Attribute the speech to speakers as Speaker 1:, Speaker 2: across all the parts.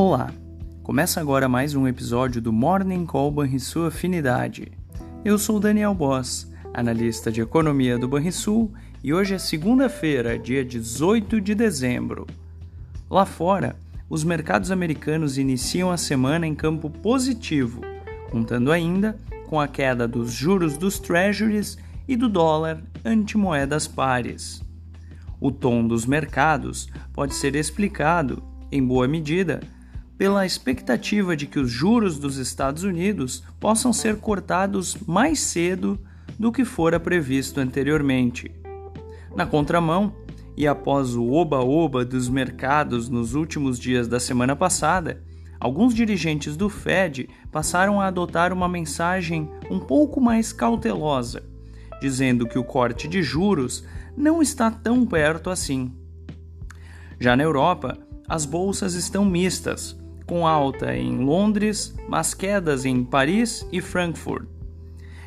Speaker 1: Olá! Começa agora mais um episódio do Morning Call sua afinidade. Eu sou Daniel Boss, analista de economia do Banrisul, e hoje é segunda-feira, dia 18 de dezembro. Lá fora, os mercados americanos iniciam a semana em campo positivo, contando ainda com a queda dos juros dos treasuries e do dólar ante moedas pares. O tom dos mercados pode ser explicado, em boa medida, pela expectativa de que os juros dos Estados Unidos possam ser cortados mais cedo do que fora previsto anteriormente. Na contramão, e após o oba-oba dos mercados nos últimos dias da semana passada, alguns dirigentes do Fed passaram a adotar uma mensagem um pouco mais cautelosa, dizendo que o corte de juros não está tão perto assim. Já na Europa, as bolsas estão mistas, com alta em Londres, mas quedas em Paris e Frankfurt.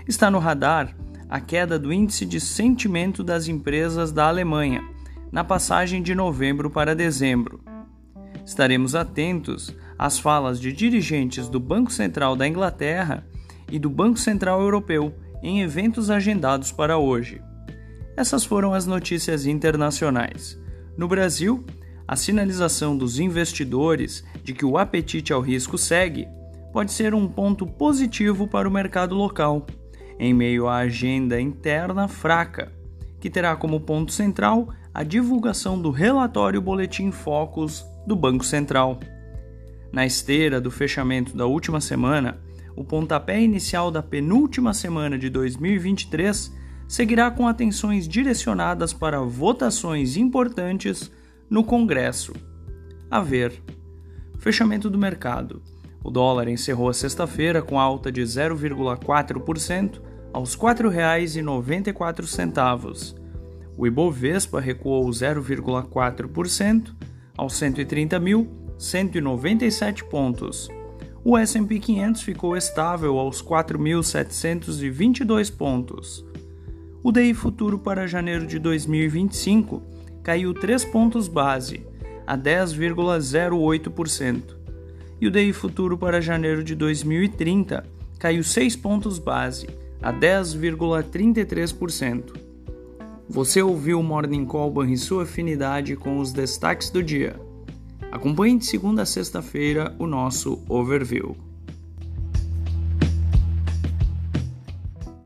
Speaker 1: Está no radar a queda do índice de sentimento das empresas da Alemanha, na passagem de novembro para dezembro. Estaremos atentos às falas de dirigentes do Banco Central da Inglaterra e do Banco Central Europeu em eventos agendados para hoje. Essas foram as notícias internacionais. No Brasil, a sinalização dos investidores de que o apetite ao risco segue pode ser um ponto positivo para o mercado local, em meio à agenda interna fraca, que terá como ponto central a divulgação do relatório Boletim Focus do Banco Central. Na esteira do fechamento da última semana, o pontapé inicial da penúltima semana de 2023 seguirá com atenções direcionadas para votações importantes no Congresso. A ver. Fechamento do mercado. O dólar encerrou a sexta-feira com alta de 0,4% aos R$ 4,94. O Ibovespa recuou 0,4% aos 130.197 pontos. O S&P 500 ficou estável aos 4.722 pontos. O DI futuro para janeiro de 2025 caiu 3 pontos base, a 10,08%. E o DI futuro para janeiro de 2030 caiu 6 pontos base, a 10,33%. Você ouviu o Morning Call e sua afinidade com os destaques do dia. Acompanhe de segunda a sexta-feira o nosso overview.